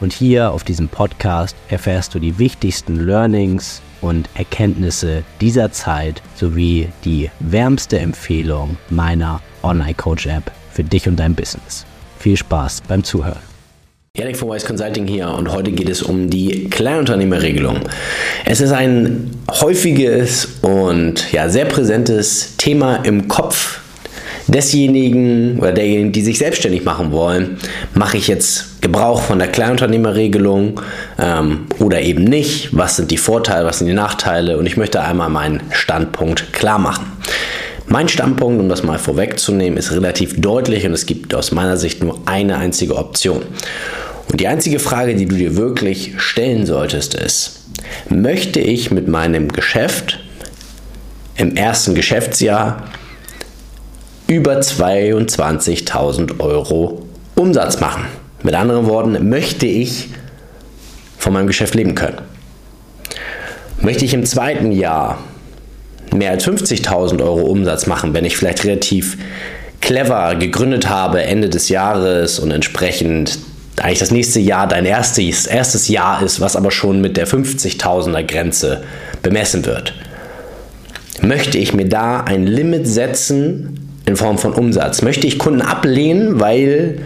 und hier auf diesem Podcast erfährst du die wichtigsten Learnings und Erkenntnisse dieser Zeit sowie die wärmste Empfehlung meiner Online Coach App für dich und dein Business. Viel Spaß beim Zuhören. Janik von Wise Consulting hier und heute geht es um die Kleinunternehmerregelung. Es ist ein häufiges und ja, sehr präsentes Thema im Kopf desjenigen oder derjenigen, die sich selbstständig machen wollen. Mache ich jetzt Gebrauch von der Kleinunternehmerregelung ähm, oder eben nicht? Was sind die Vorteile, was sind die Nachteile? Und ich möchte einmal meinen Standpunkt klar machen. Mein Standpunkt, um das mal vorwegzunehmen, ist relativ deutlich und es gibt aus meiner Sicht nur eine einzige Option. Und die einzige Frage, die du dir wirklich stellen solltest, ist, möchte ich mit meinem Geschäft im ersten Geschäftsjahr über 22.000 Euro Umsatz machen? Mit anderen Worten, möchte ich von meinem Geschäft leben können? Möchte ich im zweiten Jahr mehr als 50.000 Euro Umsatz machen, wenn ich vielleicht relativ clever gegründet habe Ende des Jahres und entsprechend eigentlich das nächste Jahr dein erstes, erstes Jahr ist, was aber schon mit der 50.000er Grenze bemessen wird. Möchte ich mir da ein Limit setzen in Form von Umsatz? Möchte ich Kunden ablehnen, weil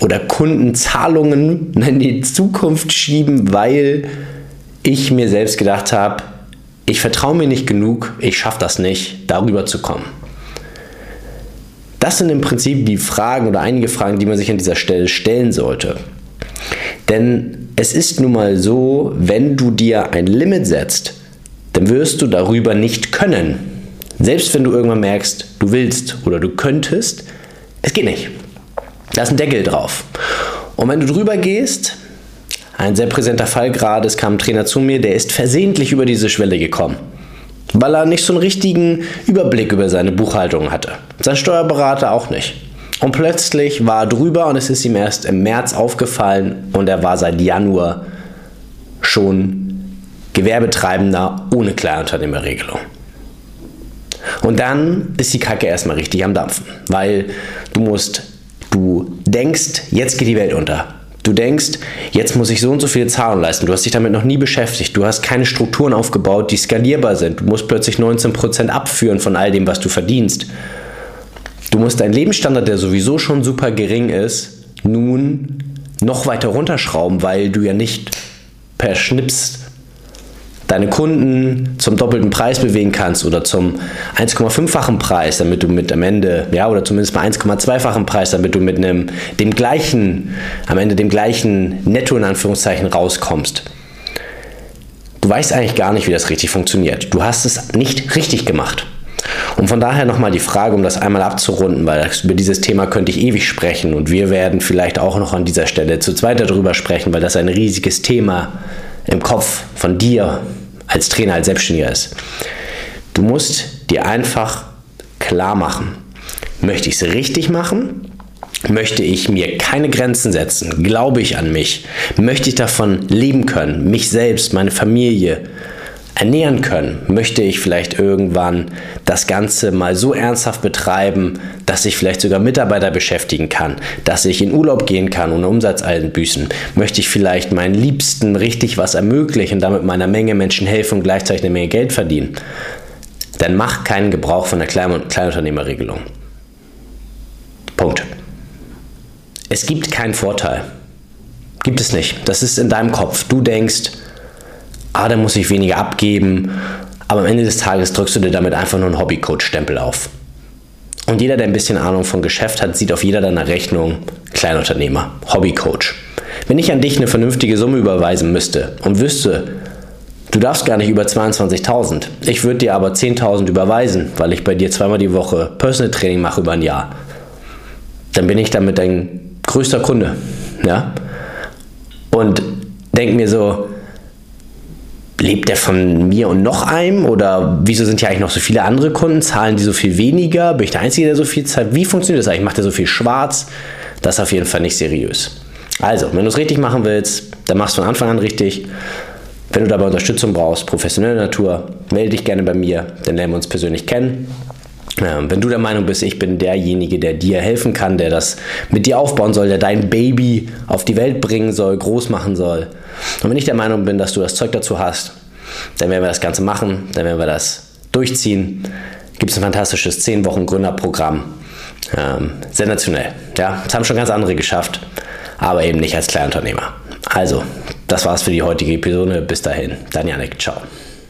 oder Kundenzahlungen in die Zukunft schieben, weil ich mir selbst gedacht habe, ich vertraue mir nicht genug, ich schaffe das nicht, darüber zu kommen. Das sind im Prinzip die Fragen oder einige Fragen, die man sich an dieser Stelle stellen sollte. Denn es ist nun mal so, wenn du dir ein Limit setzt, dann wirst du darüber nicht können. Selbst wenn du irgendwann merkst, du willst oder du könntest, es geht nicht. Da ist ein Deckel drauf. Und wenn du drüber gehst, ein sehr präsenter Fall gerade, es kam ein Trainer zu mir, der ist versehentlich über diese Schwelle gekommen, weil er nicht so einen richtigen Überblick über seine Buchhaltung hatte. Sein Steuerberater auch nicht. Und plötzlich war er drüber und es ist ihm erst im März aufgefallen und er war seit Januar schon Gewerbetreibender ohne Kleinunternehmerregelung. Und dann ist die Kacke erstmal richtig am Dampfen, weil du musst, denkst, jetzt geht die Welt unter. Du denkst, jetzt muss ich so und so viele Zahlungen leisten. Du hast dich damit noch nie beschäftigt. Du hast keine Strukturen aufgebaut, die skalierbar sind. Du musst plötzlich 19% abführen von all dem, was du verdienst. Du musst deinen Lebensstandard, der sowieso schon super gering ist, nun noch weiter runterschrauben, weil du ja nicht per Schnips deine Kunden zum doppelten Preis bewegen kannst oder zum 1,5-fachen Preis, damit du mit am Ende, ja, oder zumindest mal 1,2-fachen Preis, damit du mit einem dem gleichen, am Ende dem gleichen Netto in Anführungszeichen rauskommst. Du weißt eigentlich gar nicht, wie das richtig funktioniert. Du hast es nicht richtig gemacht. Und von daher nochmal die Frage, um das einmal abzurunden, weil über dieses Thema könnte ich ewig sprechen und wir werden vielleicht auch noch an dieser Stelle zu zweit darüber sprechen, weil das ein riesiges Thema im Kopf von dir als Trainer, als Selbstständiger ist. Du musst dir einfach klar machen, möchte ich es richtig machen? Möchte ich mir keine Grenzen setzen? Glaube ich an mich? Möchte ich davon leben können? Mich selbst, meine Familie, ernähren können, möchte ich vielleicht irgendwann das Ganze mal so ernsthaft betreiben, dass ich vielleicht sogar Mitarbeiter beschäftigen kann, dass ich in Urlaub gehen kann ohne Umsatz einbüßen, möchte ich vielleicht meinen Liebsten richtig was ermöglichen, damit meiner Menge Menschen helfen und gleichzeitig eine Menge Geld verdienen, dann mach keinen Gebrauch von der Klein Kleinunternehmerregelung. Punkt. Es gibt keinen Vorteil. Gibt es nicht. Das ist in deinem Kopf. Du denkst, ah, dann muss ich weniger abgeben. Aber am Ende des Tages drückst du dir damit einfach nur einen Hobbycoach-Stempel auf. Und jeder, der ein bisschen Ahnung von Geschäft hat, sieht auf jeder deiner Rechnung Kleinunternehmer, Hobbycoach. Wenn ich an dich eine vernünftige Summe überweisen müsste und wüsste, du darfst gar nicht über 22.000, ich würde dir aber 10.000 überweisen, weil ich bei dir zweimal die Woche Personal Training mache über ein Jahr, dann bin ich damit dein größter Kunde. Ja? Und denk mir so, lebt der von mir und noch einem? Oder wieso sind ja eigentlich noch so viele andere Kunden? Zahlen die so viel weniger? Bin ich der Einzige, der so viel zahlt? Wie funktioniert das eigentlich? Macht der so viel schwarz? Das ist auf jeden Fall nicht seriös. Also, wenn du es richtig machen willst, dann machst du von Anfang an richtig. Wenn du dabei Unterstützung brauchst, professionelle Natur, melde dich gerne bei mir, dann lernen wir uns persönlich kennen. Wenn du der Meinung bist, ich bin derjenige, der dir helfen kann, der das mit dir aufbauen soll, der dein Baby auf die Welt bringen soll, groß machen soll. Und wenn ich der Meinung bin, dass du das Zeug dazu hast, dann werden wir das Ganze machen, dann werden wir das durchziehen. Gibt es ein fantastisches 10 Wochen Gründerprogramm. Ähm, sensationell. Ja, das haben schon ganz andere geschafft, aber eben nicht als Kleinunternehmer. Also, das war's für die heutige Episode. Bis dahin, dein Janik. Ciao.